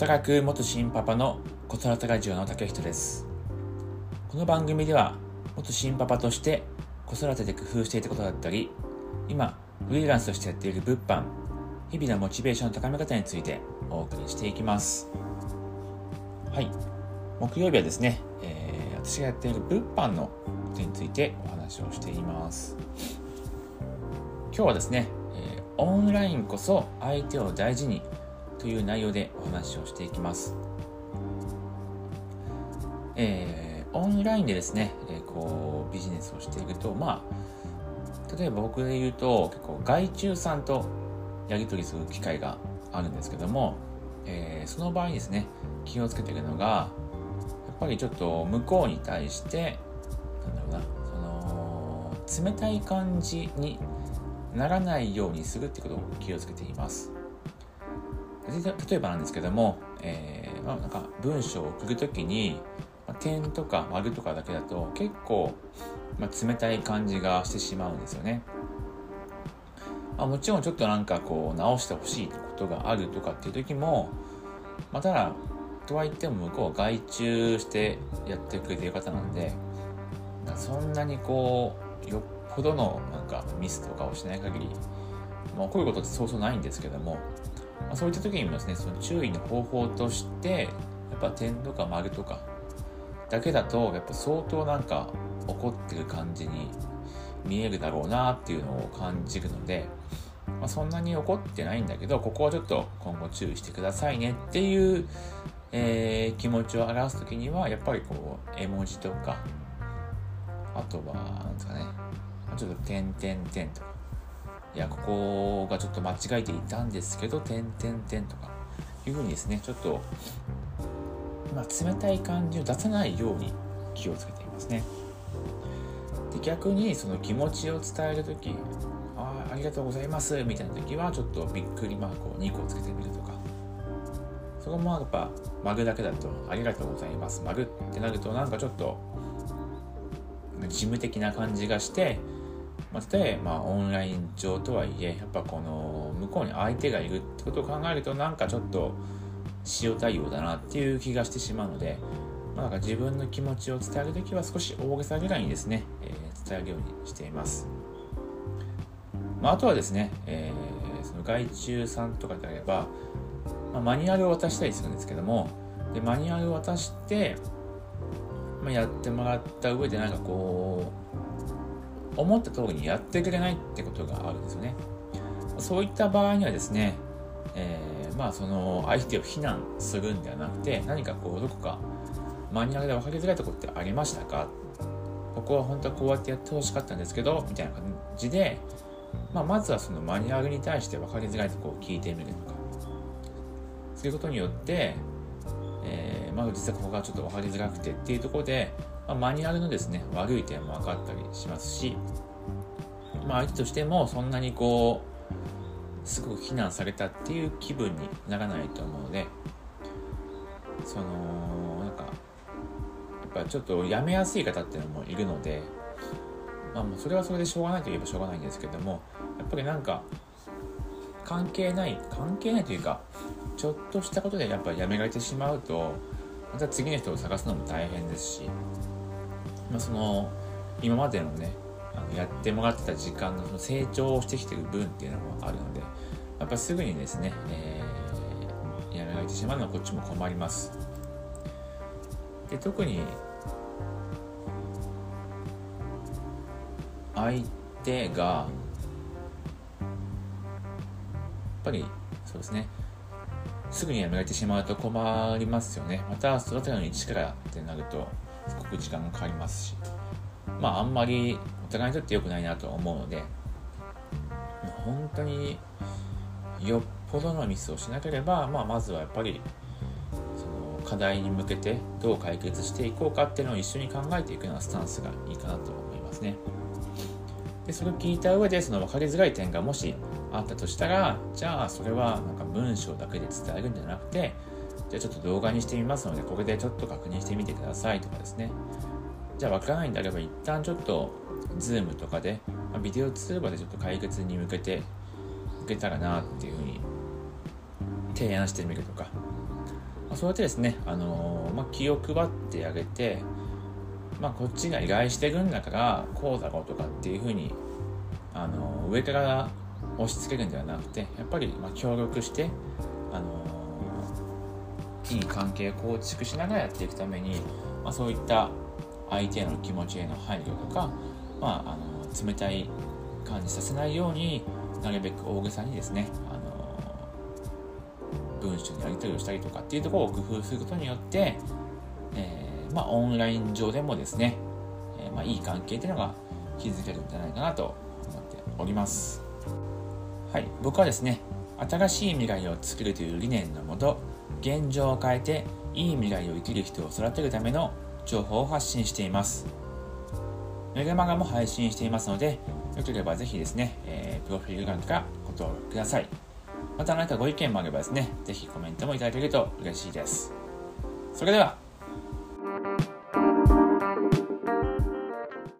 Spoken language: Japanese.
働く元新パパの子育てラジオの竹人です。この番組では元新パパとして子育てで工夫していたことだったり今フリーランスとしてやっている物販日々のモチベーションの高め方についてお送りしていきます。はい。木曜日はですね、えー、私がやっている物販のことについてお話をしています。今日はですね、えー、オンラインこそ相手を大事にという内容でお話をしていきます。えー、オンラインでですね、えー、こうビジネスをしていくと、まあ、例えば僕で言うと結構外注さんとやり取りする機会があるんですけども、えー、その場合ですね、気をつけているのが、やっぱりちょっと向こうに対して、なんだろうな、その、冷たい感じにならないようにするってことを気をつけています。例えばなんですけども、えー、まあ、なんか文章を送るときに、まあ、点とか丸とかだけだと結構、まあ、冷たい感じがしてしまうんですよね。まあ、もちろんちょっとなんかこう直してほしいことがあるとかっていう時も、まあ、ただとはいっても向こう外注してやってくれてる方なんでそんなにこうよっぽどのなんかミスとかをしない限り、まあ、起こることってそうそうないんですけどもまあ、そういった時にもですねその注意の方法としてやっぱ点とか丸とかだけだとやっぱ相当なんか怒ってる感じに見えるだろうなっていうのを感じるので、まあ、そんなに怒ってないんだけどここはちょっと今後注意してくださいねっていう、えー、気持ちを表す時にはやっぱりこう絵文字とかあとはなんですかねちょっと点々点とかいや、ここがちょっと間違えていたんですけど、点点点とか、いうふうにですね、ちょっと、まあ、冷たい感じを出さないように気をつけていますね。で逆にその気持ちを伝える時ああありがとうございますみたいな時はちょっとびっくりマークを2個つけてみるとかそこもやっぱマグだけだとありがとうございますマグってなるとなんかちょっと事務的な感じがしてまあ、例えば、まあ、オンライン上とはいえやっぱこの向こうに相手がいるってことを考えるとなんかちょっと塩対応だなっていう気がしてしまうので、まあ、なんか自分の気持ちを伝える時は少し大げさぐらいにですね、えー、伝えるようにしています、まあ、あとはですね、えー、その外注さんとかであれば、まあ、マニュアルを渡したりするんですけどもでマニュアルを渡して、まあ、やってもらった上でなんかこう思った通りにやってくれないってことがあるんですよね。そういった場合にはですね、えー、まあその相手を非難するんではなくて何かこうどこかマニュアルで分かりづらいとこってありましたか？ここは本当はこうやってやってほしかったんですけどみたいな感じで、まあ、まずはそのマニュアルに対して分かりづらいところを聞いてみるとかそういうことによって、えー、まあ実はここがちょっと分かりづらくてっていうところでまあ、マニュアルのですね、悪い点も分かったりしますし、まあ、相手としてもそんなにこう、すごく非難されたっていう気分にならないと思うので、その、なんか、やっぱちょっとやめやすい方っていうのもいるので、まあもうそれはそれでしょうがないといえばしょうがないんですけども、やっぱりなんか、関係ない、関係ないというか、ちょっとしたことでやっぱやめられてしまうと、また次の人を探すのも大変ですし、まあ、その今までのねあのやってもらってた時間のその成長をしてきてる分っていうのもあるのでやっぱすぐにですね、えー、やめられてしまうのはこっちも困ります。で特に相手がやっぱりそうですねすぐにやめられてしまうと困りますよね。また育てるのに一からってなるとく時間がかかりますしまああんまりお互いにとって良くないなとは思うので本当によっぽどのミスをしなければ、まあ、まずはやっぱりその課題に向けてどう解決していこうかっていうのを一緒に考えていくようなスタンスがいいかなと思いますね。でそれを聞いた上でその分かりづらい点がもしあったとしたらじゃあそれはなんか文章だけで伝えるんじゃなくてじゃあちょっと動画にしてみますので、これでちょっと確認してみてくださいとかですね。じゃあわからないんであれば、一旦ちょっと、ズームとかで、まあ、ビデオ通話でちょっと解決に向けて、いけたらなっていうふうに提案してみるとかま。そうやってですね、あのまあ、気を配ってあげて、まあ、こっちが依頼してるんだからこうだろうとかっていうふうに、あの上から押し付けるんではなくてやっぱりま協力して、あのいい関係構築しながらやっていくために、まあ、そういった相手への気持ちへの配慮とか、まあ、あの冷たい感じさせないようになるべく大げさにですね、あの文章にやり取りをしたりとかっていうところを工夫することによって、えー、まあ、オンライン上でもですね、えー、まあ、いい関係っていうのが築けるんじゃないかなと思っております。はい、僕はですね、新しい未来を作るという理念のもと、現状を変えていい未来を生きる人を育てるための情報を発信しています。メガマガも配信していますので、よければぜひですね、えー、プロフィール欄からご登録ください。また何かご意見もあればですね、ぜひコメントもいただけると嬉しいです。それでは、